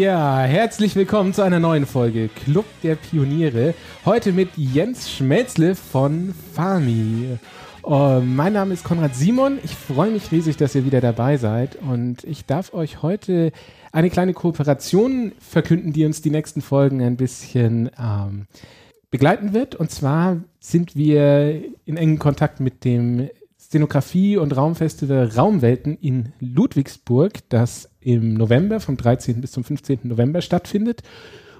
Ja, herzlich willkommen zu einer neuen Folge Club der Pioniere. Heute mit Jens Schmelzle von Fami. Uh, mein Name ist Konrad Simon. Ich freue mich riesig, dass ihr wieder dabei seid. Und ich darf euch heute eine kleine Kooperation verkünden, die uns die nächsten Folgen ein bisschen ähm, begleiten wird. Und zwar sind wir in engem Kontakt mit dem Szenografie- und Raumfestival Raumwelten in Ludwigsburg, das im November, vom 13. bis zum 15. November stattfindet.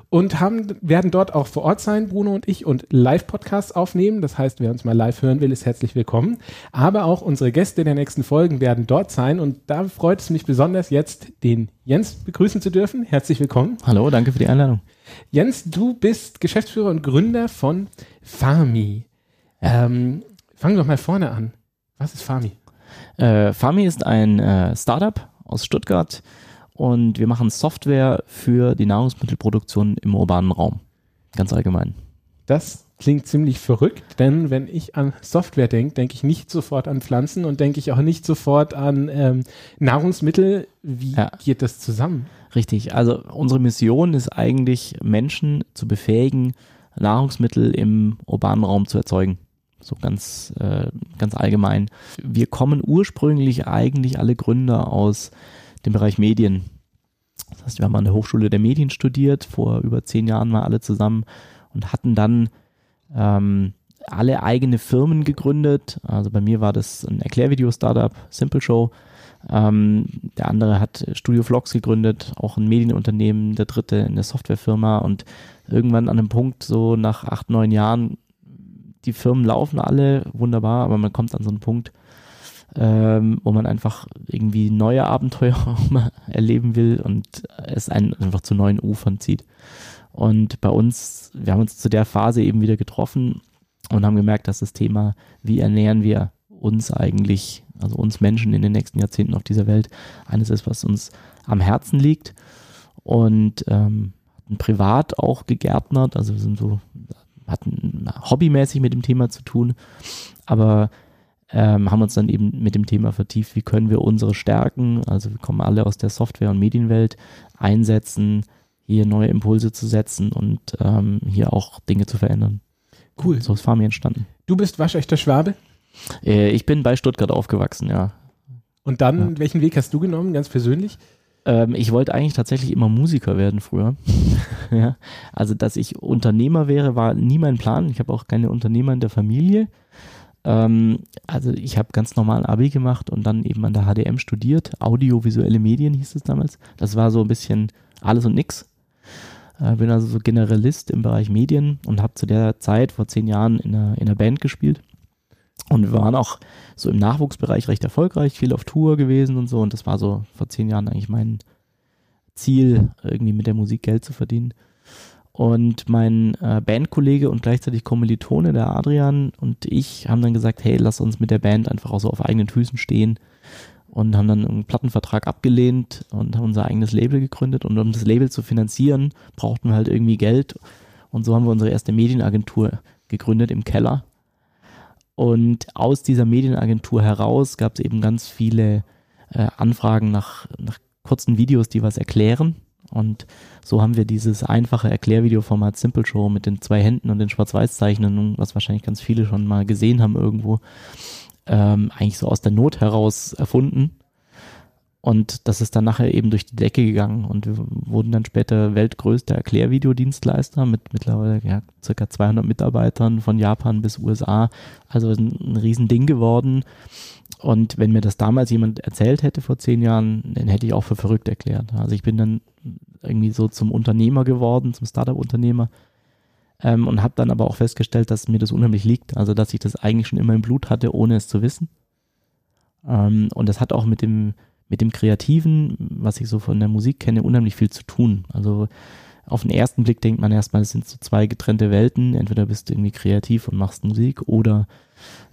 Und haben, werden dort auch vor Ort sein, Bruno und ich, und Live-Podcasts aufnehmen. Das heißt, wer uns mal live hören will, ist herzlich willkommen. Aber auch unsere Gäste der nächsten Folgen werden dort sein. Und da freut es mich besonders, jetzt den Jens begrüßen zu dürfen. Herzlich willkommen. Hallo, danke für die Einladung. Jens, du bist Geschäftsführer und Gründer von Farmi. Ähm, fangen wir doch mal vorne an. Was ist Fami? Äh, Fami ist ein äh, Startup aus Stuttgart und wir machen Software für die Nahrungsmittelproduktion im urbanen Raum. Ganz allgemein. Das klingt ziemlich verrückt, denn wenn ich an Software denke, denke ich nicht sofort an Pflanzen und denke ich auch nicht sofort an ähm, Nahrungsmittel. Wie ja. geht das zusammen? Richtig, also unsere Mission ist eigentlich, Menschen zu befähigen, Nahrungsmittel im urbanen Raum zu erzeugen so ganz, äh, ganz allgemein. Wir kommen ursprünglich eigentlich alle Gründer aus dem Bereich Medien. Das heißt, wir haben an der Hochschule der Medien studiert, vor über zehn Jahren mal alle zusammen und hatten dann ähm, alle eigene Firmen gegründet. Also bei mir war das ein Erklärvideo-Startup, Simple Show. Ähm, der andere hat Studio Vlogs gegründet, auch ein Medienunternehmen, der dritte eine Softwarefirma und irgendwann an einem Punkt, so nach acht, neun Jahren, die Firmen laufen alle wunderbar, aber man kommt an so einen Punkt, ähm, wo man einfach irgendwie neue Abenteuer erleben will und es einen einfach zu neuen Ufern zieht. Und bei uns, wir haben uns zu der Phase eben wieder getroffen und haben gemerkt, dass das Thema, wie ernähren wir uns eigentlich, also uns Menschen in den nächsten Jahrzehnten auf dieser Welt, eines ist, was uns am Herzen liegt und ähm, privat auch gegärtnert, also wir sind so hatten hobbymäßig mit dem Thema zu tun, aber ähm, haben uns dann eben mit dem Thema vertieft, wie können wir unsere Stärken, also wir kommen alle aus der Software- und Medienwelt, einsetzen, hier neue Impulse zu setzen und ähm, hier auch Dinge zu verändern. Cool. So ist Farmi entstanden. Du bist waschechter Schwabe? Äh, ich bin bei Stuttgart aufgewachsen, ja. Und dann, ja. welchen Weg hast du genommen, ganz persönlich? Ähm, ich wollte eigentlich tatsächlich immer Musiker werden früher. ja, also, dass ich Unternehmer wäre, war nie mein Plan. Ich habe auch keine Unternehmer in der Familie. Ähm, also, ich habe ganz normal Abi gemacht und dann eben an der HDM studiert. Audiovisuelle Medien hieß es damals. Das war so ein bisschen alles und nix. Äh, bin also so Generalist im Bereich Medien und habe zu der Zeit vor zehn Jahren in einer, in einer Band gespielt. Und wir waren auch so im Nachwuchsbereich recht erfolgreich, viel auf Tour gewesen und so. Und das war so vor zehn Jahren eigentlich mein Ziel, irgendwie mit der Musik Geld zu verdienen. Und mein äh, Bandkollege und gleichzeitig Kommilitone, der Adrian und ich, haben dann gesagt, hey, lass uns mit der Band einfach auch so auf eigenen Füßen stehen. Und haben dann einen Plattenvertrag abgelehnt und haben unser eigenes Label gegründet. Und um das Label zu finanzieren, brauchten wir halt irgendwie Geld. Und so haben wir unsere erste Medienagentur gegründet im Keller und aus dieser Medienagentur heraus gab es eben ganz viele äh, Anfragen nach, nach kurzen Videos, die was erklären. Und so haben wir dieses einfache Erklärvideoformat Simple Show mit den zwei Händen und den Schwarz-Weiß-Zeichnungen, was wahrscheinlich ganz viele schon mal gesehen haben irgendwo, ähm, eigentlich so aus der Not heraus erfunden und das ist dann nachher eben durch die Decke gegangen und wir wurden dann später weltgrößter Erklärvideodienstleister mit mittlerweile ja, circa 200 Mitarbeitern von Japan bis USA. Also ein, ein Riesending geworden. Und wenn mir das damals jemand erzählt hätte vor zehn Jahren, dann hätte ich auch für verrückt erklärt. Also ich bin dann irgendwie so zum Unternehmer geworden, zum Startup-Unternehmer ähm, und habe dann aber auch festgestellt, dass mir das unheimlich liegt. Also dass ich das eigentlich schon immer im Blut hatte, ohne es zu wissen. Ähm, und das hat auch mit dem mit dem Kreativen, was ich so von der Musik kenne, unheimlich viel zu tun. Also auf den ersten Blick denkt man erstmal, es sind so zwei getrennte Welten. Entweder bist du irgendwie kreativ und machst Musik oder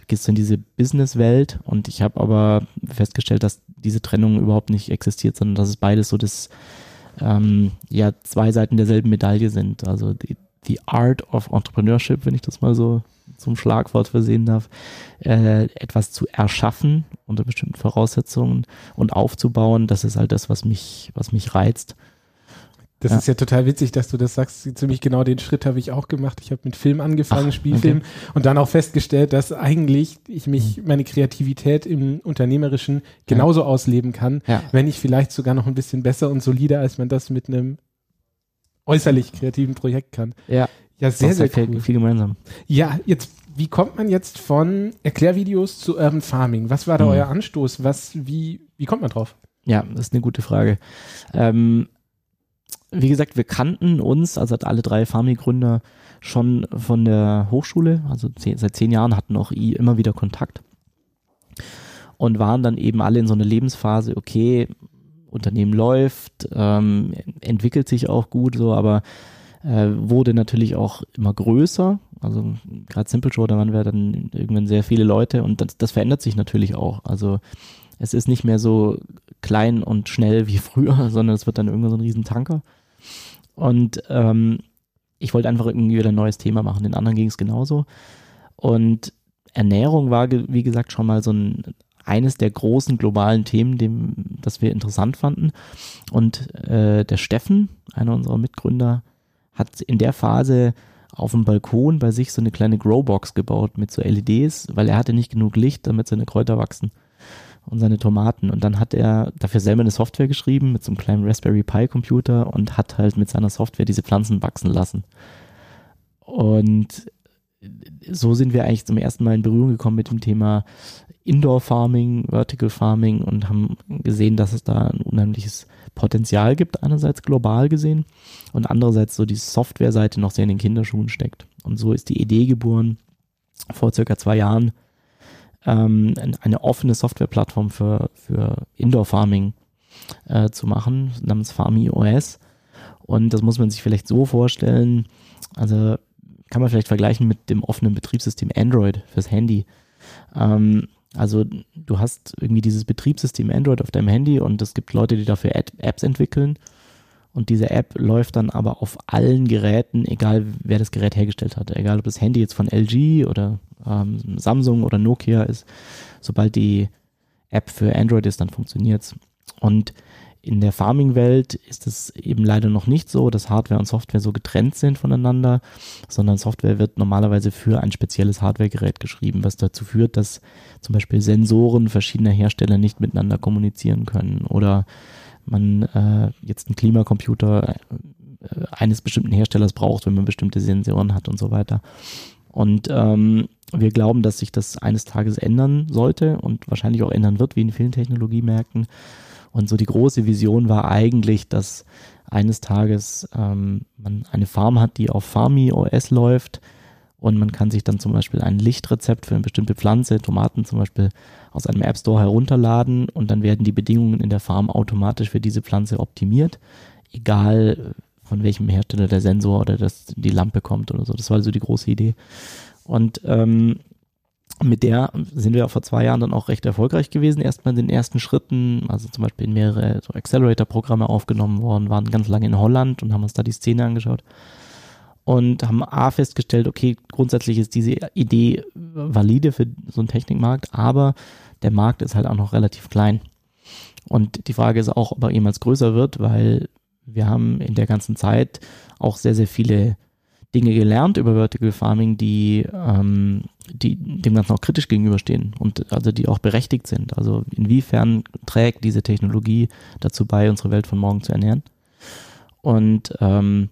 gehst du in diese Businesswelt. Und ich habe aber festgestellt, dass diese Trennung überhaupt nicht existiert, sondern dass es beides so das ähm, ja zwei Seiten derselben Medaille sind. Also die, die Art of Entrepreneurship, wenn ich das mal so zum Schlagwort versehen darf, äh, etwas zu erschaffen unter bestimmten Voraussetzungen und aufzubauen, das ist halt das, was mich, was mich reizt. Das ja. ist ja total witzig, dass du das sagst. Ziemlich genau den Schritt habe ich auch gemacht. Ich habe mit Film angefangen, Ach, Spielfilm, okay. und dann auch festgestellt, dass eigentlich ich mich, mhm. meine Kreativität im Unternehmerischen genauso ja. ausleben kann, ja. wenn ich vielleicht sogar noch ein bisschen besser und solider, als man das mit einem äußerlich kreativen Projekt kann. Ja. Ja, sehr, sehr cool. Viel gemeinsam. Ja, jetzt, wie kommt man jetzt von Erklärvideos zu Urban Farming? Was war da mhm. euer Anstoß? Was, wie, wie kommt man drauf? Ja, das ist eine gute Frage. Ähm, wie gesagt, wir kannten uns, also alle drei Farmi-Gründer schon von der Hochschule, also zehn, seit zehn Jahren hatten auch immer wieder Kontakt und waren dann eben alle in so einer Lebensphase, okay, Unternehmen läuft, ähm, entwickelt sich auch gut so, aber äh, wurde natürlich auch immer größer. Also gerade Simple Show, da waren wir dann irgendwann sehr viele Leute und das, das verändert sich natürlich auch. Also es ist nicht mehr so klein und schnell wie früher, sondern es wird dann irgendwann so ein Riesentanker. Und ähm, ich wollte einfach irgendwie wieder ein neues Thema machen. Den anderen ging es genauso. Und Ernährung war, wie gesagt, schon mal so ein eines der großen globalen Themen, dem, das wir interessant fanden. Und äh, der Steffen, einer unserer Mitgründer, hat in der Phase auf dem Balkon bei sich so eine kleine Growbox gebaut mit so LEDs, weil er hatte nicht genug Licht, damit seine Kräuter wachsen und seine Tomaten. Und dann hat er dafür selber eine Software geschrieben mit so einem kleinen Raspberry Pi Computer und hat halt mit seiner Software diese Pflanzen wachsen lassen. Und so sind wir eigentlich zum ersten Mal in Berührung gekommen mit dem Thema Indoor Farming, Vertical Farming und haben gesehen, dass es da ein unheimliches Potenzial gibt, einerseits global gesehen und andererseits so die Softwareseite noch sehr in den Kinderschuhen steckt. Und so ist die Idee geboren, vor circa zwei Jahren, ähm, eine offene Softwareplattform für, für Indoor Farming äh, zu machen, namens Farmi OS. Und das muss man sich vielleicht so vorstellen, also kann man vielleicht vergleichen mit dem offenen Betriebssystem Android fürs Handy. Ähm, also du hast irgendwie dieses Betriebssystem Android auf deinem Handy und es gibt Leute, die dafür Ad Apps entwickeln. Und diese App läuft dann aber auf allen Geräten, egal wer das Gerät hergestellt hat. Egal ob das Handy jetzt von LG oder ähm, Samsung oder Nokia ist. Sobald die App für Android ist, dann funktioniert es. Und in der Farming-Welt ist es eben leider noch nicht so, dass Hardware und Software so getrennt sind voneinander, sondern Software wird normalerweise für ein spezielles Hardware-Gerät geschrieben, was dazu führt, dass zum Beispiel Sensoren verschiedener Hersteller nicht miteinander kommunizieren können oder man äh, jetzt einen Klimacomputer äh, eines bestimmten Herstellers braucht, wenn man bestimmte Sensoren hat und so weiter. Und ähm, wir glauben, dass sich das eines Tages ändern sollte und wahrscheinlich auch ändern wird, wie in vielen Technologiemärkten. Und so die große Vision war eigentlich, dass eines Tages ähm, man eine Farm hat, die auf Farmi OS läuft und man kann sich dann zum Beispiel ein Lichtrezept für eine bestimmte Pflanze, Tomaten zum Beispiel, aus einem App Store herunterladen und dann werden die Bedingungen in der Farm automatisch für diese Pflanze optimiert, egal von welchem Hersteller der Sensor oder das, die Lampe kommt oder so. Das war also die große Idee. Und ähm, mit der sind wir vor zwei Jahren dann auch recht erfolgreich gewesen. Erstmal in den ersten Schritten, also zum Beispiel in mehrere so Accelerator-Programme aufgenommen worden, waren ganz lange in Holland und haben uns da die Szene angeschaut und haben A festgestellt, okay, grundsätzlich ist diese Idee valide für so einen Technikmarkt, aber der Markt ist halt auch noch relativ klein. Und die Frage ist auch, ob er jemals größer wird, weil wir haben in der ganzen Zeit auch sehr, sehr viele Dinge gelernt über Vertical Farming, die, ähm, die dem Ganzen auch kritisch gegenüberstehen und also die auch berechtigt sind. Also inwiefern trägt diese Technologie dazu bei, unsere Welt von morgen zu ernähren? Und ähm,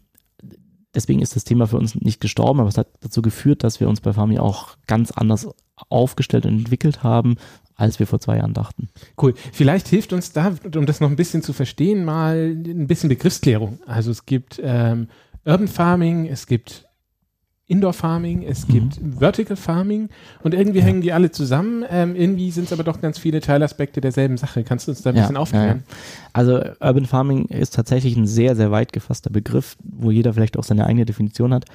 deswegen ist das Thema für uns nicht gestorben, aber es hat dazu geführt, dass wir uns bei Farmi auch ganz anders aufgestellt und entwickelt haben, als wir vor zwei Jahren dachten. Cool. Vielleicht hilft uns da, um das noch ein bisschen zu verstehen, mal ein bisschen Begriffsklärung. Also es gibt ähm, Urban Farming, es gibt Indoor Farming, es mhm. gibt Vertical Farming und irgendwie ja. hängen die alle zusammen. Ähm, irgendwie sind es aber doch ganz viele Teilaspekte derselben Sache. Kannst du uns da ein ja, bisschen aufklären? Ja, also Urban Farming ist tatsächlich ein sehr, sehr weit gefasster Begriff, wo jeder vielleicht auch seine eigene Definition hat.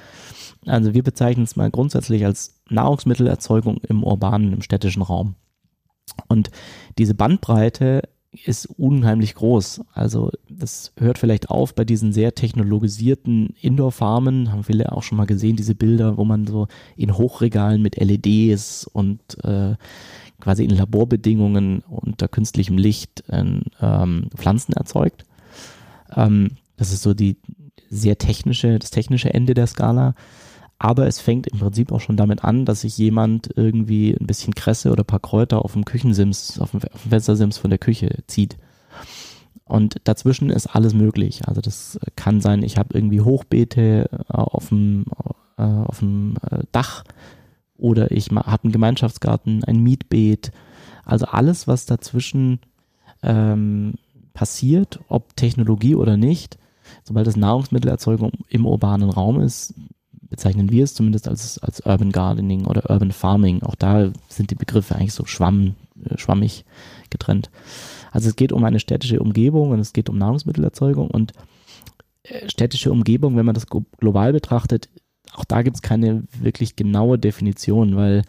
Also wir bezeichnen es mal grundsätzlich als Nahrungsmittelerzeugung im urbanen, im städtischen Raum. Und diese Bandbreite ist unheimlich groß. Also das hört vielleicht auf bei diesen sehr technologisierten Indoor-Farmen, haben viele auch schon mal gesehen, diese Bilder, wo man so in Hochregalen mit LEDs und äh, quasi in Laborbedingungen unter künstlichem Licht äh, ähm, Pflanzen erzeugt. Ähm, Das ist so die sehr technische, das technische Ende der Skala. Aber es fängt im Prinzip auch schon damit an, dass sich jemand irgendwie ein bisschen Kresse oder ein paar Kräuter auf dem Küchensims, auf dem Fenstersims von der Küche zieht. Und dazwischen ist alles möglich. Also das kann sein, ich habe irgendwie Hochbeete äh, auf dem, äh, auf dem äh, Dach oder ich habe einen Gemeinschaftsgarten, ein Mietbeet. Also alles, was dazwischen ähm, passiert, ob Technologie oder nicht, sobald es Nahrungsmittelerzeugung im urbanen Raum ist, bezeichnen wir es zumindest als, als Urban Gardening oder Urban Farming. Auch da sind die Begriffe eigentlich so schwamm, schwammig getrennt. Also es geht um eine städtische Umgebung und es geht um Nahrungsmittelerzeugung und äh, städtische Umgebung, wenn man das global betrachtet, auch da gibt es keine wirklich genaue Definition, weil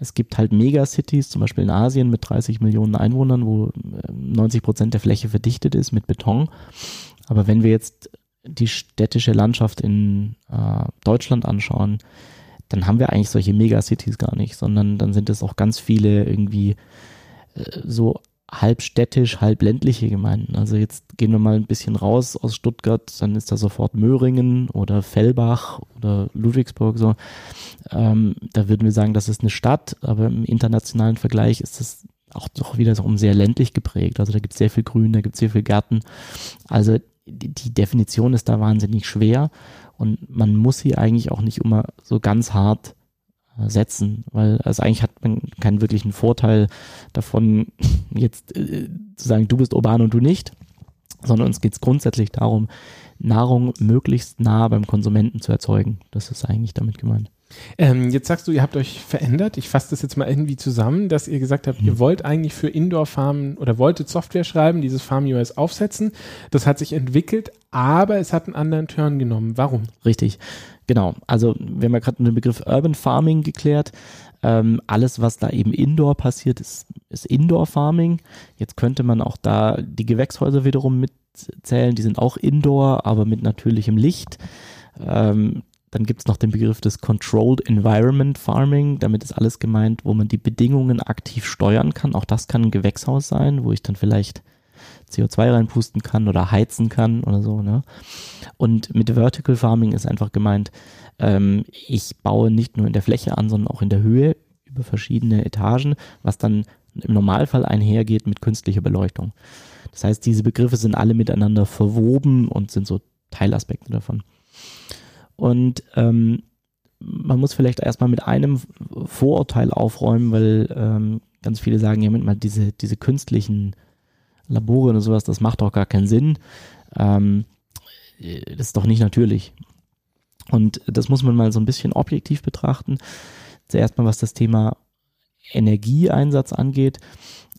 es gibt halt Megacities, zum Beispiel in Asien mit 30 Millionen Einwohnern, wo 90 äh, Prozent der Fläche verdichtet ist mit Beton. Aber wenn wir jetzt die städtische Landschaft in äh, Deutschland anschauen, dann haben wir eigentlich solche Megacities gar nicht, sondern dann sind es auch ganz viele irgendwie äh, so halb städtisch, halb ländliche Gemeinden. Also jetzt gehen wir mal ein bisschen raus aus Stuttgart, dann ist da sofort Möhringen oder Fellbach oder Ludwigsburg so. Ähm, da würden wir sagen, das ist eine Stadt, aber im internationalen Vergleich ist das auch doch wieder so sehr ländlich geprägt. Also da gibt es sehr viel Grün, da gibt es sehr viel Gärten. Also die, die Definition ist da wahnsinnig schwer und man muss sie eigentlich auch nicht immer so ganz hart setzen, weil also eigentlich hat man keinen wirklichen Vorteil davon, jetzt äh, zu sagen, du bist urban und du nicht, sondern uns geht es grundsätzlich darum, Nahrung möglichst nah beim Konsumenten zu erzeugen. Das ist eigentlich damit gemeint. Ähm, jetzt sagst du, ihr habt euch verändert. Ich fasse das jetzt mal irgendwie zusammen, dass ihr gesagt habt, mhm. ihr wollt eigentlich für Indoor-Farmen oder wolltet Software schreiben, dieses Farm US aufsetzen. Das hat sich entwickelt, aber es hat einen anderen Turn genommen. Warum? Richtig. Genau. Also, wir haben ja gerade den Begriff Urban Farming geklärt. Ähm, alles, was da eben indoor passiert, ist, ist Indoor Farming. Jetzt könnte man auch da die Gewächshäuser wiederum mitzählen. Die sind auch Indoor, aber mit natürlichem Licht. Ähm, dann gibt es noch den Begriff des Controlled Environment Farming. Damit ist alles gemeint, wo man die Bedingungen aktiv steuern kann. Auch das kann ein Gewächshaus sein, wo ich dann vielleicht CO2 reinpusten kann oder heizen kann oder so. Ne? Und mit Vertical Farming ist einfach gemeint, ähm, ich baue nicht nur in der Fläche an, sondern auch in der Höhe über verschiedene Etagen, was dann im Normalfall einhergeht mit künstlicher Beleuchtung. Das heißt, diese Begriffe sind alle miteinander verwoben und sind so Teilaspekte davon. Und ähm, man muss vielleicht erstmal mit einem Vorurteil aufräumen, weil ähm, ganz viele sagen, ja, mit mal diese, diese künstlichen Labore und sowas, das macht doch gar keinen Sinn. Ähm, das ist doch nicht natürlich. Und das muss man mal so ein bisschen objektiv betrachten. Zuerst mal, was das Thema Energieeinsatz angeht,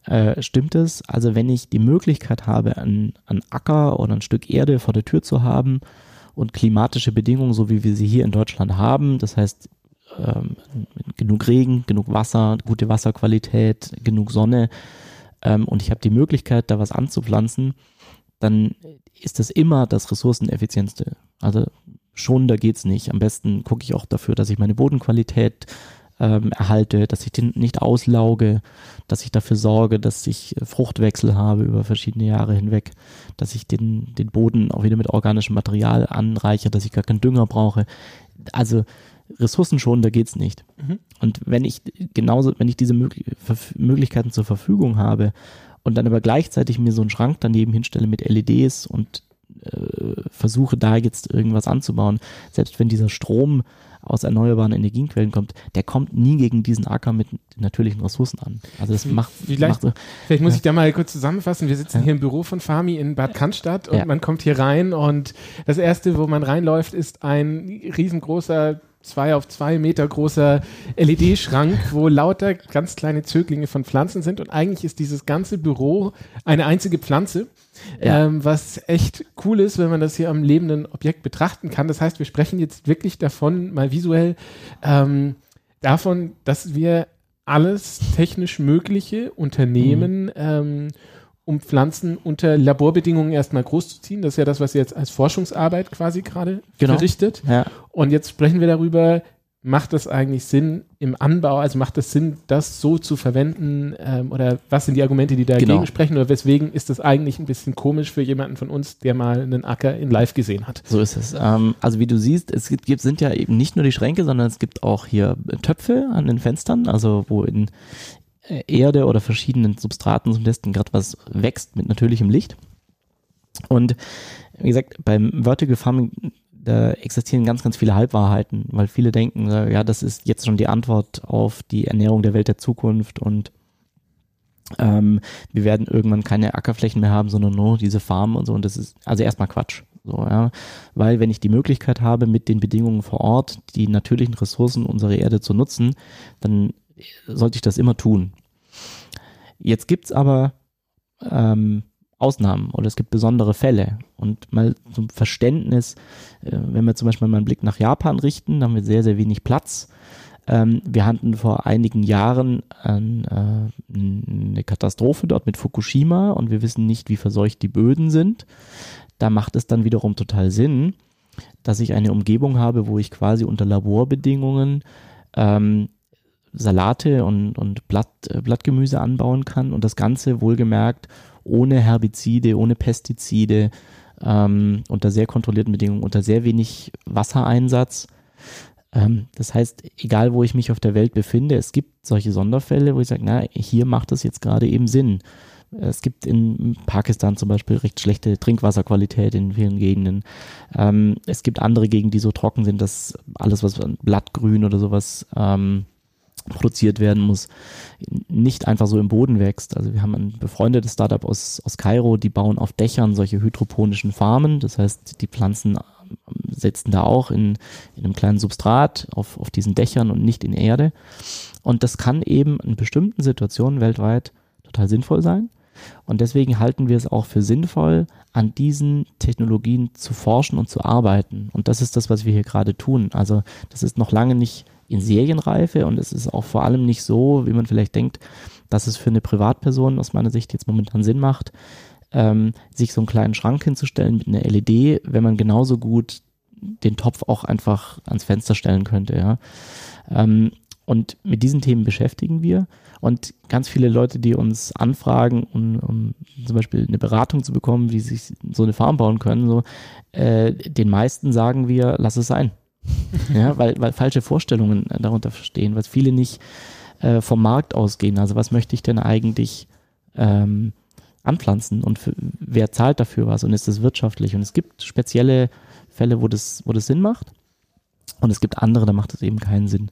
äh, stimmt es. Also wenn ich die Möglichkeit habe, einen, einen Acker oder ein Stück Erde vor der Tür zu haben, und klimatische Bedingungen, so wie wir sie hier in Deutschland haben. Das heißt, ähm, genug Regen, genug Wasser, gute Wasserqualität, genug Sonne ähm, und ich habe die Möglichkeit, da was anzupflanzen, dann ist das immer das ressourceneffizientste. Also schon, da geht's nicht. Am besten gucke ich auch dafür, dass ich meine Bodenqualität ähm, erhalte, dass ich den nicht auslauge, dass ich dafür sorge, dass ich Fruchtwechsel habe über verschiedene Jahre hinweg, dass ich den, den Boden auch wieder mit organischem Material anreiche, dass ich gar keinen Dünger brauche. Also Ressourcen schon, da geht's nicht. Mhm. Und wenn ich genauso, wenn ich diese Möglich Möglichkeiten zur Verfügung habe und dann aber gleichzeitig mir so einen Schrank daneben hinstelle mit LEDs und äh, versuche da jetzt irgendwas anzubauen, selbst wenn dieser Strom aus erneuerbaren Energienquellen kommt, der kommt nie gegen diesen Acker mit natürlichen Ressourcen an. Also das macht. Vielleicht, macht, vielleicht muss ja. ich da mal kurz zusammenfassen. Wir sitzen ja. hier im Büro von Fami in Bad Cannstatt und ja. man kommt hier rein und das erste, wo man reinläuft, ist ein riesengroßer zwei auf zwei Meter großer LED-Schrank, wo lauter ganz kleine Zöglinge von Pflanzen sind und eigentlich ist dieses ganze Büro eine einzige Pflanze. Ja. Ähm, was echt cool ist, wenn man das hier am lebenden Objekt betrachten kann. Das heißt, wir sprechen jetzt wirklich davon, mal visuell, ähm, davon, dass wir alles technisch Mögliche unternehmen, mhm. ähm, um Pflanzen unter Laborbedingungen erstmal großzuziehen. Das ist ja das, was ihr jetzt als Forschungsarbeit quasi gerade genau. verrichtet. Ja. Und jetzt sprechen wir darüber, macht es eigentlich Sinn im Anbau, also macht es Sinn, das so zu verwenden ähm, oder was sind die Argumente, die dagegen genau. sprechen oder weswegen ist das eigentlich ein bisschen komisch für jemanden von uns, der mal einen Acker in live gesehen hat? So ist es. Ähm, also wie du siehst, es gibt, sind ja eben nicht nur die Schränke, sondern es gibt auch hier Töpfe an den Fenstern, also wo in Erde oder verschiedenen Substraten zum Testen gerade was wächst mit natürlichem Licht. Und wie gesagt, beim Vertical Farming da existieren ganz, ganz viele Halbwahrheiten, weil viele denken, ja, das ist jetzt schon die Antwort auf die Ernährung der Welt der Zukunft und ähm, wir werden irgendwann keine Ackerflächen mehr haben, sondern nur diese Farmen und so. Und das ist also erstmal Quatsch. So, ja. Weil wenn ich die Möglichkeit habe, mit den Bedingungen vor Ort die natürlichen Ressourcen unserer Erde zu nutzen, dann sollte ich das immer tun. Jetzt gibt's aber ähm, Ausnahmen oder es gibt besondere Fälle. Und mal zum Verständnis, äh, wenn wir zum Beispiel mal einen Blick nach Japan richten, da haben wir sehr, sehr wenig Platz. Ähm, wir hatten vor einigen Jahren ein, äh, eine Katastrophe dort mit Fukushima und wir wissen nicht, wie verseucht die Böden sind. Da macht es dann wiederum total Sinn, dass ich eine Umgebung habe, wo ich quasi unter Laborbedingungen ähm, Salate und, und Blatt, äh, Blattgemüse anbauen kann und das Ganze wohlgemerkt ohne Herbizide, ohne Pestizide, ähm, unter sehr kontrollierten Bedingungen, unter sehr wenig Wassereinsatz. Ähm, das heißt, egal wo ich mich auf der Welt befinde, es gibt solche Sonderfälle, wo ich sage, na, hier macht das jetzt gerade eben Sinn. Es gibt in Pakistan zum Beispiel recht schlechte Trinkwasserqualität in vielen Gegenden. Ähm, es gibt andere Gegenden, die so trocken sind, dass alles, was Blattgrün oder sowas ähm, produziert werden muss, nicht einfach so im Boden wächst. Also wir haben ein befreundetes Startup aus, aus Kairo, die bauen auf Dächern solche hydroponischen Farmen. Das heißt, die Pflanzen ähm, setzen da auch in, in einem kleinen Substrat auf, auf diesen Dächern und nicht in Erde. Und das kann eben in bestimmten Situationen weltweit total sinnvoll sein. Und deswegen halten wir es auch für sinnvoll, an diesen Technologien zu forschen und zu arbeiten. Und das ist das, was wir hier gerade tun. Also das ist noch lange nicht in Serienreife und es ist auch vor allem nicht so, wie man vielleicht denkt, dass es für eine Privatperson aus meiner Sicht jetzt momentan Sinn macht, ähm, sich so einen kleinen Schrank hinzustellen mit einer LED, wenn man genauso gut den Topf auch einfach ans Fenster stellen könnte. Ja. Ähm, und mit diesen Themen beschäftigen wir. Und ganz viele Leute, die uns anfragen, um, um zum Beispiel eine Beratung zu bekommen, wie sie sich so eine Farm bauen können, so, äh, den meisten sagen wir, lass es sein ja, weil, weil falsche Vorstellungen äh, darunter stehen, was viele nicht äh, vom Markt ausgehen. Also was möchte ich denn eigentlich ähm, anpflanzen und für, wer zahlt dafür was und ist es wirtschaftlich? Und es gibt spezielle Fälle, wo das, wo das Sinn macht. Und es gibt andere, da macht es eben keinen Sinn.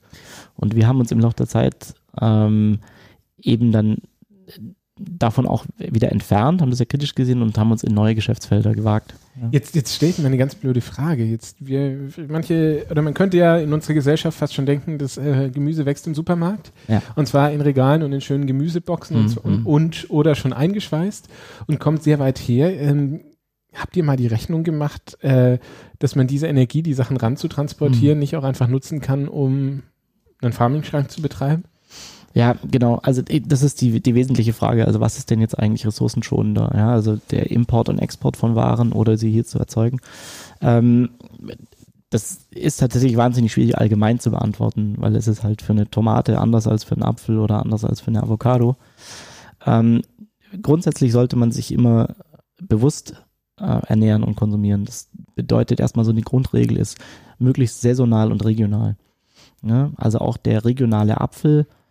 Und wir haben uns im Laufe der Zeit ähm, eben dann davon auch wieder entfernt, haben das ja kritisch gesehen und haben uns in neue Geschäftsfelder gewagt. Ja. Jetzt, jetzt steht mir eine ganz blöde Frage. Jetzt wir, manche, oder man könnte ja in unserer Gesellschaft fast schon denken, das äh, Gemüse wächst im Supermarkt. Ja. Und zwar in Regalen und in schönen Gemüseboxen mhm. und, und, und, oder schon eingeschweißt und kommt sehr weit her. Ähm, habt ihr mal die Rechnung gemacht, äh, dass man diese Energie, die Sachen ranzutransportieren, mhm. nicht auch einfach nutzen kann, um einen Farming-Schrank zu betreiben? Ja, genau. Also das ist die, die wesentliche Frage. Also was ist denn jetzt eigentlich ressourcenschonender? Ja, also der Import und Export von Waren oder sie hier zu erzeugen. Ähm, das ist tatsächlich wahnsinnig schwierig allgemein zu beantworten, weil es ist halt für eine Tomate anders als für einen Apfel oder anders als für eine Avocado. Ähm, grundsätzlich sollte man sich immer bewusst äh, ernähren und konsumieren. Das bedeutet erstmal so die Grundregel ist möglichst saisonal und regional. Ja, also auch der regionale Apfel äh,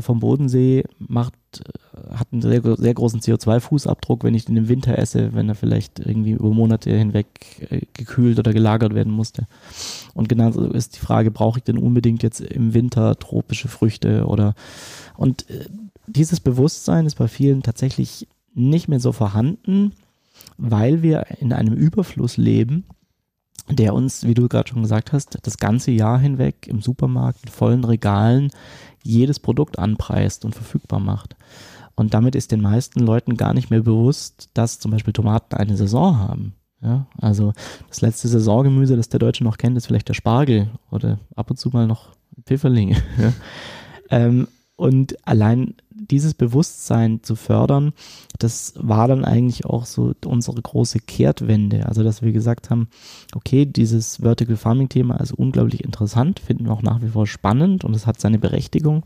vom Bodensee macht, äh, hat einen sehr, sehr großen CO2-Fußabdruck, wenn ich den im Winter esse, wenn er vielleicht irgendwie über Monate hinweg äh, gekühlt oder gelagert werden musste. Und genauso ist die Frage, brauche ich denn unbedingt jetzt im Winter tropische Früchte oder und dieses Bewusstsein ist bei vielen tatsächlich nicht mehr so vorhanden, weil wir in einem Überfluss leben, der uns, wie du gerade schon gesagt hast, das ganze Jahr hinweg im Supermarkt mit vollen Regalen jedes Produkt anpreist und verfügbar macht. Und damit ist den meisten Leuten gar nicht mehr bewusst, dass zum Beispiel Tomaten eine Saison haben. Ja, also das letzte Saisongemüse, das der Deutsche noch kennt, ist vielleicht der Spargel oder ab und zu mal noch Pfifferlinge. Ja. Ähm, und allein dieses Bewusstsein zu fördern, das war dann eigentlich auch so unsere große Kehrtwende. Also, dass wir gesagt haben, okay, dieses Vertical Farming Thema ist unglaublich interessant, finden wir auch nach wie vor spannend und es hat seine Berechtigung.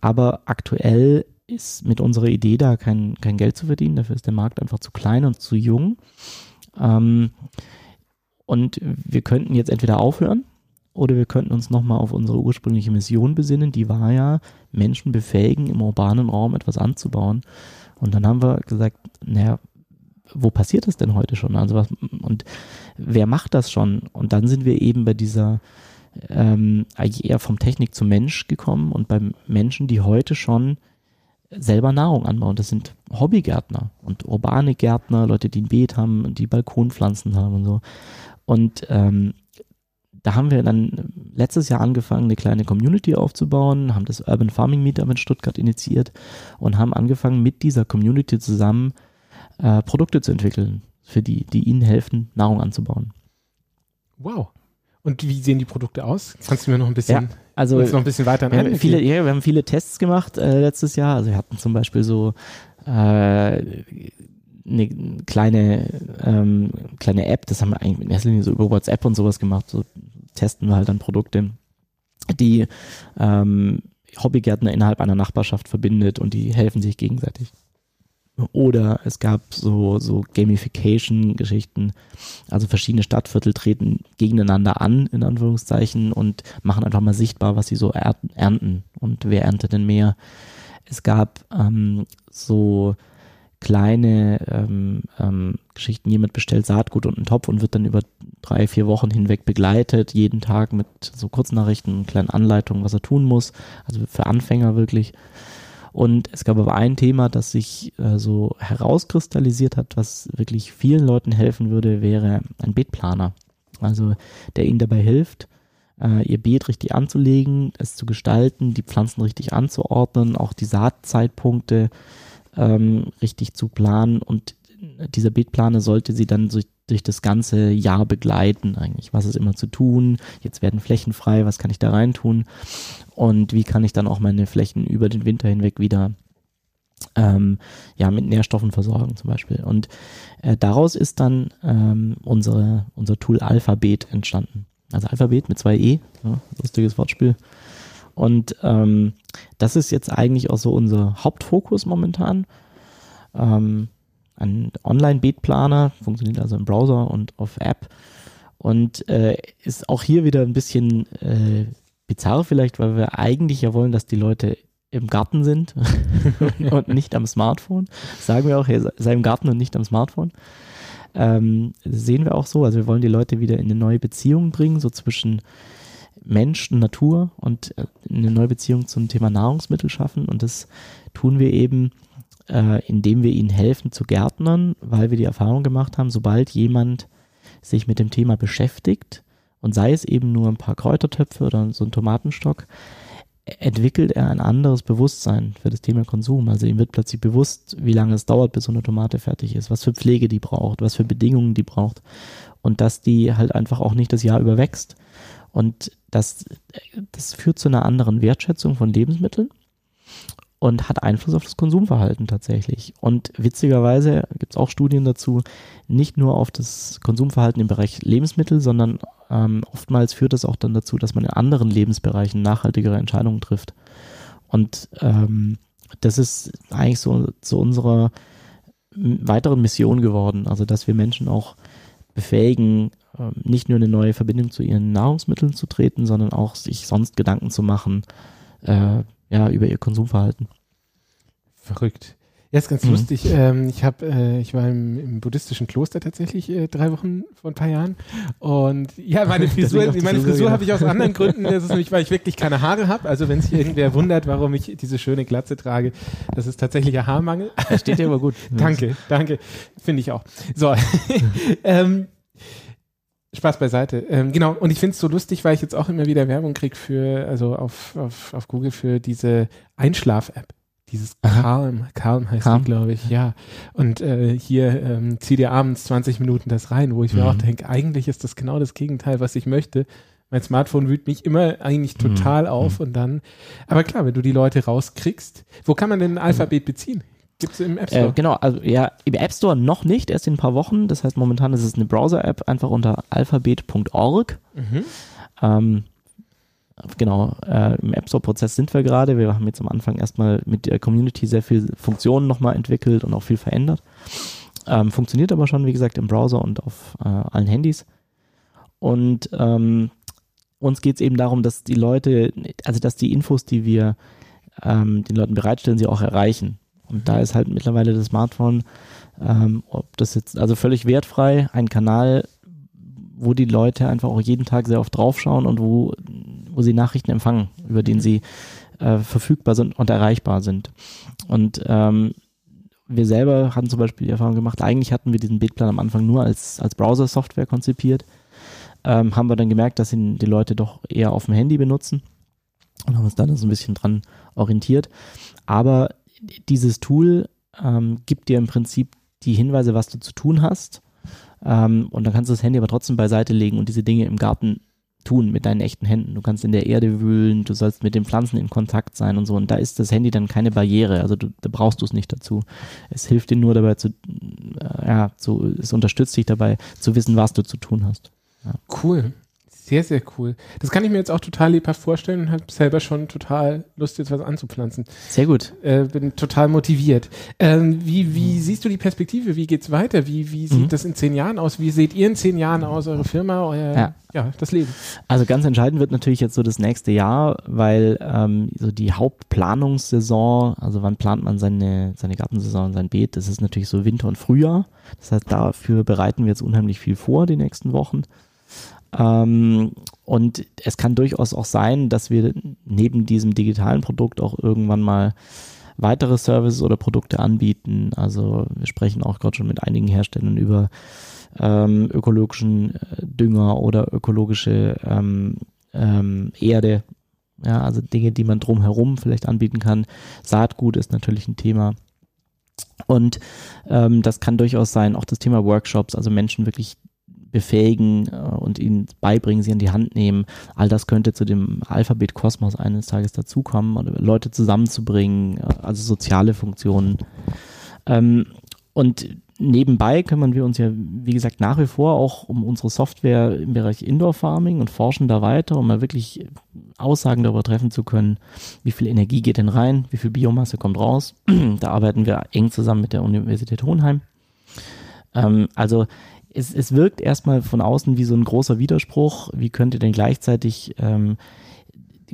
Aber aktuell ist mit unserer Idee da kein, kein Geld zu verdienen. Dafür ist der Markt einfach zu klein und zu jung. Ähm, und wir könnten jetzt entweder aufhören oder wir könnten uns nochmal auf unsere ursprüngliche Mission besinnen. Die war ja, Menschen befähigen, im urbanen Raum etwas anzubauen. Und dann haben wir gesagt, naja, wo passiert das denn heute schon? Also was, und wer macht das schon? Und dann sind wir eben bei dieser ähm, eigentlich eher vom Technik zum Mensch gekommen und beim Menschen, die heute schon selber Nahrung anbauen. Das sind Hobbygärtner und urbane Gärtner, Leute, die ein Beet haben und die Balkonpflanzen haben und so. Und ähm, da haben wir dann letztes Jahr angefangen, eine kleine Community aufzubauen, haben das Urban Farming Meetup in Stuttgart initiiert und haben angefangen, mit dieser Community zusammen äh, Produkte zu entwickeln, für die, die ihnen helfen, Nahrung anzubauen. Wow. Und wie sehen die Produkte aus? Kannst du mir noch ein bisschen, ja, also, noch ein bisschen weiter wir haben viele, ja, wir haben viele Tests gemacht äh, letztes Jahr. Also wir hatten zum Beispiel so äh, eine kleine, ähm, kleine App, das haben wir eigentlich in erster Linie so über WhatsApp und sowas gemacht. So testen wir halt dann Produkte, die ähm, Hobbygärtner innerhalb einer Nachbarschaft verbindet und die helfen sich gegenseitig. Oder es gab so, so Gamification-Geschichten. Also verschiedene Stadtviertel treten gegeneinander an, in Anführungszeichen, und machen einfach mal sichtbar, was sie so ernten und wer erntet denn mehr. Es gab ähm, so kleine ähm, ähm, Geschichten. Jemand bestellt Saatgut und einen Topf und wird dann über drei, vier Wochen hinweg begleitet, jeden Tag mit so Kurznachrichten kleinen Anleitungen, was er tun muss. Also für Anfänger wirklich. Und es gab aber ein Thema, das sich äh, so herauskristallisiert hat, was wirklich vielen Leuten helfen würde, wäre ein Beetplaner. Also der ihnen dabei hilft, äh, ihr Beet richtig anzulegen, es zu gestalten, die Pflanzen richtig anzuordnen, auch die Saatzeitpunkte ähm, richtig zu planen. Und dieser Beetplaner sollte sie dann durch, durch das ganze Jahr begleiten eigentlich. Was ist immer zu tun? Jetzt werden Flächen frei, was kann ich da rein tun? und wie kann ich dann auch meine Flächen über den Winter hinweg wieder ähm, ja, mit Nährstoffen versorgen zum Beispiel. Und äh, daraus ist dann ähm, unsere, unser Tool Alphabet entstanden. Also Alphabet mit zwei E, ja, lustiges Wortspiel. Und ähm, das ist jetzt eigentlich auch so unser Hauptfokus momentan. Ähm, ein Online-Beetplaner, funktioniert also im Browser und auf App und äh, ist auch hier wieder ein bisschen äh, bizarr vielleicht, weil wir eigentlich ja wollen, dass die Leute im Garten sind und nicht am Smartphone. sagen wir auch, hey, sei im Garten und nicht am Smartphone. Ähm, sehen wir auch so. Also wir wollen die Leute wieder in eine neue Beziehung bringen, so zwischen Mensch Natur und äh, eine neue Beziehung zum Thema Nahrungsmittel schaffen. Und das tun wir eben, äh, indem wir ihnen helfen zu Gärtnern, weil wir die Erfahrung gemacht haben, sobald jemand sich mit dem Thema beschäftigt, und sei es eben nur ein paar Kräutertöpfe oder so ein Tomatenstock, entwickelt er ein anderes Bewusstsein für das Thema Konsum. Also ihm wird plötzlich bewusst, wie lange es dauert, bis so eine Tomate fertig ist, was für Pflege die braucht, was für Bedingungen die braucht und dass die halt einfach auch nicht das Jahr über wächst. Und das, das führt zu einer anderen Wertschätzung von Lebensmitteln und hat Einfluss auf das Konsumverhalten tatsächlich. Und witzigerweise gibt es auch Studien dazu, nicht nur auf das Konsumverhalten im Bereich Lebensmittel, sondern ähm, oftmals führt das auch dann dazu, dass man in anderen Lebensbereichen nachhaltigere Entscheidungen trifft. Und ähm, das ist eigentlich so zu unserer weiteren Mission geworden, also dass wir Menschen auch befähigen, ähm, nicht nur eine neue Verbindung zu ihren Nahrungsmitteln zu treten, sondern auch sich sonst Gedanken zu machen, äh, ja, über ihr Konsumverhalten. Verrückt. Ja, ist ganz mhm. lustig. Ähm, ich habe, äh, ich war im, im, buddhistischen Kloster tatsächlich äh, drei Wochen vor ein paar Jahren und ja, meine Frisur, meine Frisur habe ich aus anderen Gründen. Das ist nämlich, weil ich wirklich keine Haare habe. Also wenn sich irgendwer wundert, warum ich diese schöne Glatze trage, das ist tatsächlich ein Haarmangel. Das steht dir aber gut. danke, danke, finde ich auch. So. ähm, Spaß beiseite. Ähm, genau, und ich finde es so lustig, weil ich jetzt auch immer wieder Werbung kriege für, also auf, auf, auf Google für diese Einschlaf-App. Dieses Calm, Calm heißt Calm. die, glaube ich, ja. Und äh, hier ähm, zieh dir abends 20 Minuten das rein, wo ich mhm. mir auch denke, eigentlich ist das genau das Gegenteil, was ich möchte, Mein Smartphone wühlt mich immer eigentlich Mhm. total auf und dann, aber klar, wenn du die Leute rauskriegst, wo kann man denn ein Alphabet beziehen? Gibt es im App Store? Äh, genau, also ja, im App Store noch nicht, erst in ein paar Wochen. Das heißt, momentan ist es eine Browser-App, einfach unter alphabet.org. Mhm. Ähm, genau, äh, im App Store-Prozess sind wir gerade. Wir haben jetzt am Anfang erstmal mit der Community sehr viel Funktionen nochmal entwickelt und auch viel verändert. Ähm, funktioniert aber schon, wie gesagt, im Browser und auf äh, allen Handys. Und ähm, uns geht es eben darum, dass die Leute, also dass die Infos, die wir ähm, den Leuten bereitstellen, sie auch erreichen. Und da ist halt mittlerweile das Smartphone, ähm, ob das jetzt, also völlig wertfrei, ein Kanal, wo die Leute einfach auch jeden Tag sehr oft draufschauen und wo, wo sie Nachrichten empfangen, über den sie äh, verfügbar sind und erreichbar sind. Und ähm, wir selber hatten zum Beispiel die Erfahrung gemacht, eigentlich hatten wir diesen Bildplan am Anfang nur als, als Browser-Software konzipiert. Ähm, haben wir dann gemerkt, dass ihn die Leute doch eher auf dem Handy benutzen und haben uns dann so ein bisschen dran orientiert. Aber dieses Tool ähm, gibt dir im Prinzip die Hinweise, was du zu tun hast. Ähm, und dann kannst du das Handy aber trotzdem beiseite legen und diese Dinge im Garten tun mit deinen echten Händen. Du kannst in der Erde wühlen, du sollst mit den Pflanzen in Kontakt sein und so. Und da ist das Handy dann keine Barriere. Also du, da brauchst du es nicht dazu. Es hilft dir nur dabei zu, äh, ja, zu, es unterstützt dich dabei zu wissen, was du zu tun hast. Cool. Sehr, sehr cool. Das kann ich mir jetzt auch total lebhaft vorstellen und habe selber schon total Lust, jetzt was anzupflanzen. Sehr gut. Äh, bin total motiviert. Ähm, wie, wie siehst du die Perspektive? Wie geht's weiter? Wie, wie sieht Mhm. das in zehn Jahren aus? Wie seht ihr in zehn Jahren aus, eure Firma, euer, ja. Ja. das Leben? Also ganz entscheidend wird natürlich jetzt so das nächste Jahr, weil ähm, so die Hauptplanungssaison, also wann plant man seine, seine Gartensaison, sein Beet, das ist natürlich so Winter und Frühjahr. Das heißt, dafür bereiten wir jetzt unheimlich viel vor die nächsten Wochen. Ähm, und es kann durchaus auch sein, dass wir neben diesem digitalen Produkt auch irgendwann mal weitere Services oder Produkte anbieten. Also wir sprechen auch gerade schon mit einigen Herstellern über ähm, ökologischen äh, Dünger oder ökologische ähm, ähm, Erde. Ja, also Dinge, die man drumherum vielleicht anbieten kann. Saatgut ist natürlich ein Thema. Und ähm, das kann durchaus sein, auch das Thema Workshops, also Menschen wirklich befähigen äh, und ihnen beibringen, sie an die Hand nehmen. All das könnte zu dem Alphabet-Kosmos eines Tages dazukommen oder Leute zusammenzubringen, äh, also soziale Funktionen. Ähm, und nebenbei kümmern wir uns ja, wie gesagt, nach wie vor auch um unsere Software im Bereich Indoor Farming und forschen da weiter, um mal wirklich Aussagen darüber treffen zu können, wie viel Energie geht denn rein, wie viel Biomasse kommt raus. da arbeiten wir eng zusammen mit der Universität Hohenheim. Ähm, also es, es wirkt erstmal von außen wie so ein großer Widerspruch. Wie könnt ihr denn gleichzeitig ähm,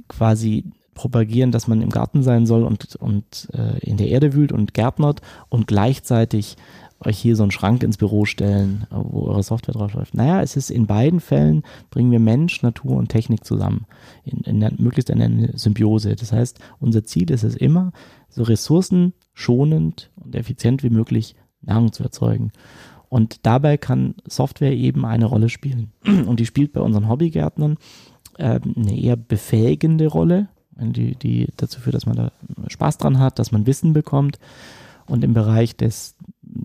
quasi propagieren, dass man im Garten sein soll und, und äh, in der Erde wühlt und gärtnert und gleichzeitig euch hier so einen Schrank ins Büro stellen, wo eure Software drauf läuft. Naja, es ist in beiden Fällen, bringen wir Mensch, Natur und Technik zusammen, in, in der, möglichst in eine Symbiose. Das heißt, unser Ziel ist es immer, so ressourcenschonend und effizient wie möglich Nahrung zu erzeugen. Und dabei kann Software eben eine Rolle spielen. Und die spielt bei unseren Hobbygärtnern äh, eine eher befähigende Rolle, die, die dazu führt, dass man da Spaß dran hat, dass man Wissen bekommt. Und im Bereich des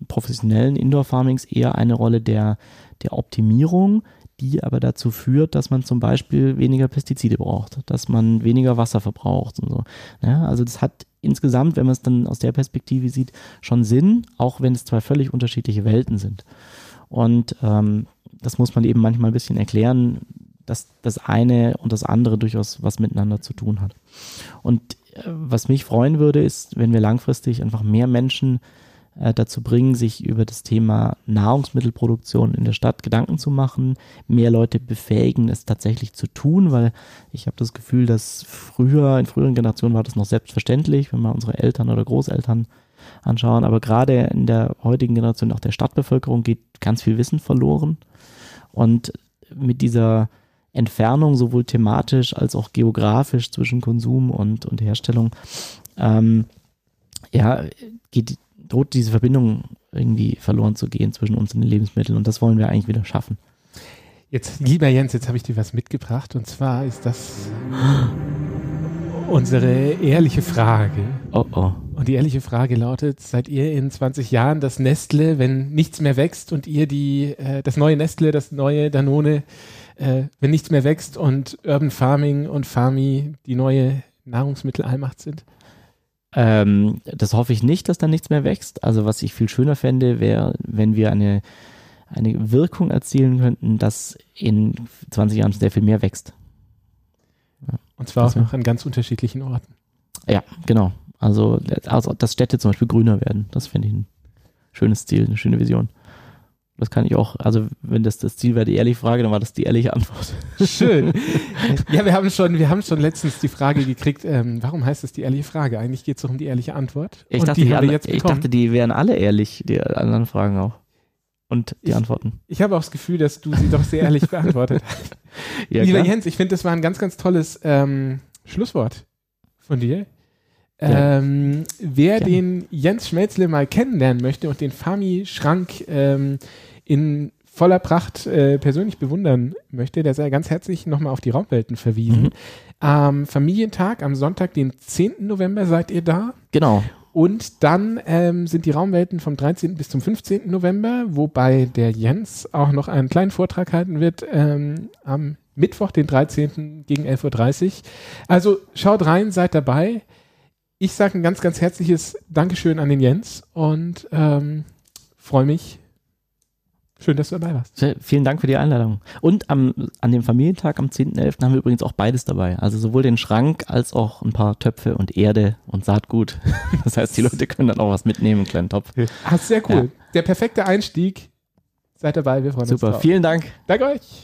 professionellen Indoor-Farmings eher eine Rolle der, der Optimierung, die aber dazu führt, dass man zum Beispiel weniger Pestizide braucht, dass man weniger Wasser verbraucht und so. Ja, also das hat insgesamt, wenn man es dann aus der Perspektive sieht, schon Sinn, auch wenn es zwei völlig unterschiedliche Welten sind. Und ähm, das muss man eben manchmal ein bisschen erklären, dass das eine und das andere durchaus was miteinander zu tun hat. Und äh, was mich freuen würde, ist, wenn wir langfristig einfach mehr Menschen äh, dazu bringen, sich über das Thema Nahrungsmittelproduktion in der Stadt Gedanken zu machen, mehr Leute befähigen, es tatsächlich zu tun, weil ich habe das Gefühl, dass früher, in früheren Generationen war das noch selbstverständlich, wenn wir unsere Eltern oder Großeltern anschauen, aber gerade in der heutigen Generation, auch der Stadtbevölkerung, geht ganz viel Wissen verloren. Und mit dieser Entfernung sowohl thematisch als auch geografisch zwischen Konsum und, und Herstellung, ähm, ja, geht, droht diese Verbindung irgendwie verloren zu gehen zwischen uns und den Lebensmitteln und das wollen wir eigentlich wieder schaffen. Jetzt, lieber Jens, jetzt habe ich dir was mitgebracht und zwar ist das unsere ehrliche Frage. Oh oh. Und die ehrliche Frage lautet, seid ihr in 20 Jahren das Nestle, wenn nichts mehr wächst und ihr die, äh, das neue Nestle, das neue Danone äh, wenn nichts mehr wächst und Urban Farming und Farmi die neue Nahrungsmittelallmacht sind? Ähm, das hoffe ich nicht, dass da nichts mehr wächst. Also was ich viel schöner fände, wäre, wenn wir eine, eine Wirkung erzielen könnten, dass in 20 Jahren sehr viel mehr wächst. Ja. Und zwar auch noch an ganz unterschiedlichen Orten. Ja, genau. Also, also dass Städte zum Beispiel grüner werden, das finde ich ein schönes Ziel, eine schöne Vision. Das kann ich auch, also wenn das das Ziel wäre, die ehrliche Frage, dann war das die ehrliche Antwort. Schön. Ja, wir haben schon, wir haben schon letztens die Frage gekriegt, ähm, warum heißt das die ehrliche Frage? Eigentlich geht es doch um die ehrliche Antwort. Ich, dachte, die, alle, ich dachte, die wären alle ehrlich, die anderen Fragen auch. Und die ich, Antworten. Ich habe auch das Gefühl, dass du sie doch sehr ehrlich beantwortet hast. ja, Lieber. Jens, ich finde, das war ein ganz, ganz tolles ähm, Schlusswort von dir. Ähm, wer ja. den Jens Schmelzle mal kennenlernen möchte und den Fami-Schrank ähm, in voller Pracht äh, persönlich bewundern möchte, der sei ganz herzlich nochmal auf die Raumwelten verwiesen. Mhm. Am Familientag, am Sonntag, den 10. November seid ihr da. Genau. Und dann ähm, sind die Raumwelten vom 13. bis zum 15. November, wobei der Jens auch noch einen kleinen Vortrag halten wird ähm, am Mittwoch, den 13. gegen 11.30 Uhr. Also schaut rein, seid dabei. Ich sage ein ganz, ganz herzliches Dankeschön an den Jens und ähm, freue mich, Schön, dass du dabei warst. Vielen Dank für die Einladung. Und am, an dem Familientag am 10.11. haben wir übrigens auch beides dabei. Also sowohl den Schrank als auch ein paar Töpfe und Erde und Saatgut. Das heißt, die Leute können dann auch was mitnehmen, einen kleinen Topf. Ah, sehr cool. Ja. Der perfekte Einstieg. Seid dabei, wir freuen Super, uns. Super, vielen Dank. Danke euch.